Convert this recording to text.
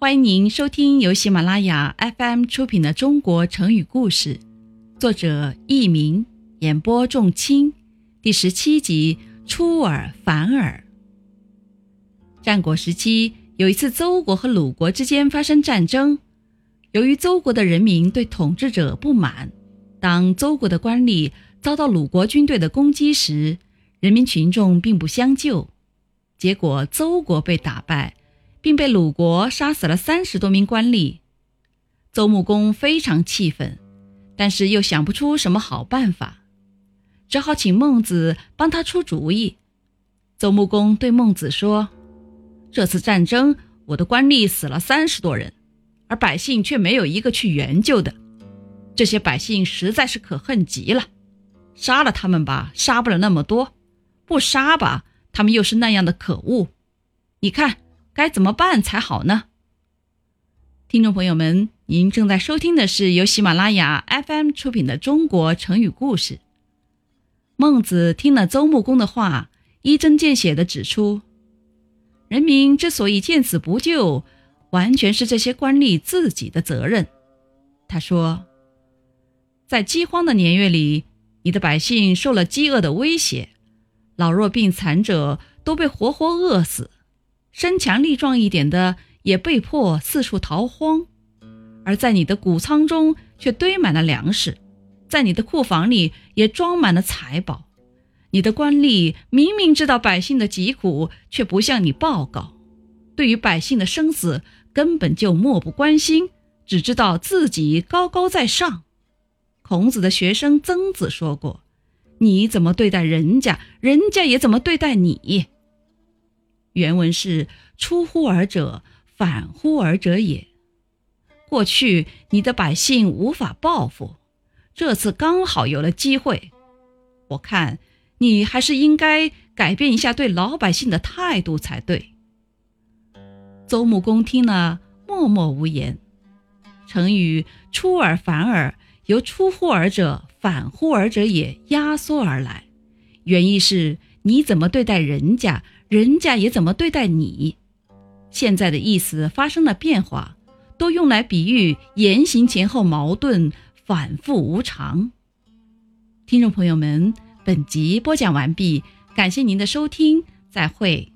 欢迎您收听由喜马拉雅 FM 出品的《中国成语故事》，作者佚名，演播仲卿，第十七集《出尔反尔》。战国时期，有一次邹国和鲁国之间发生战争，由于邹国的人民对统治者不满，当邹国的官吏遭到鲁国军队的攻击时，人民群众并不相救，结果邹国被打败。并被鲁国杀死了三十多名官吏，邹穆公非常气愤，但是又想不出什么好办法，只好请孟子帮他出主意。邹穆公对孟子说：“这次战争，我的官吏死了三十多人，而百姓却没有一个去援救的，这些百姓实在是可恨极了。杀了他们吧，杀不了那么多；不杀吧，他们又是那样的可恶。你看。”该怎么办才好呢？听众朋友们，您正在收听的是由喜马拉雅 FM 出品的《中国成语故事》。孟子听了邹穆公的话，一针见血地指出，人民之所以见死不救，完全是这些官吏自己的责任。他说，在饥荒的年月里，你的百姓受了饥饿的威胁，老弱病残者都被活活饿死。身强力壮一点的也被迫四处逃荒，而在你的谷仓中却堆满了粮食，在你的库房里也装满了财宝。你的官吏明明知道百姓的疾苦，却不向你报告，对于百姓的生死根本就漠不关心，只知道自己高高在上。孔子的学生曾子说过：“你怎么对待人家，人家也怎么对待你。”原文是“出乎尔者，反乎尔者也”。过去你的百姓无法报复，这次刚好有了机会，我看你还是应该改变一下对老百姓的态度才对。邹穆公听了，默默无言。成语“出尔反尔”由“出乎尔者，反乎尔者也”压缩而来，原意是你怎么对待人家。人家也怎么对待你？现在的意思发生了变化，都用来比喻言行前后矛盾、反复无常。听众朋友们，本集播讲完毕，感谢您的收听，再会。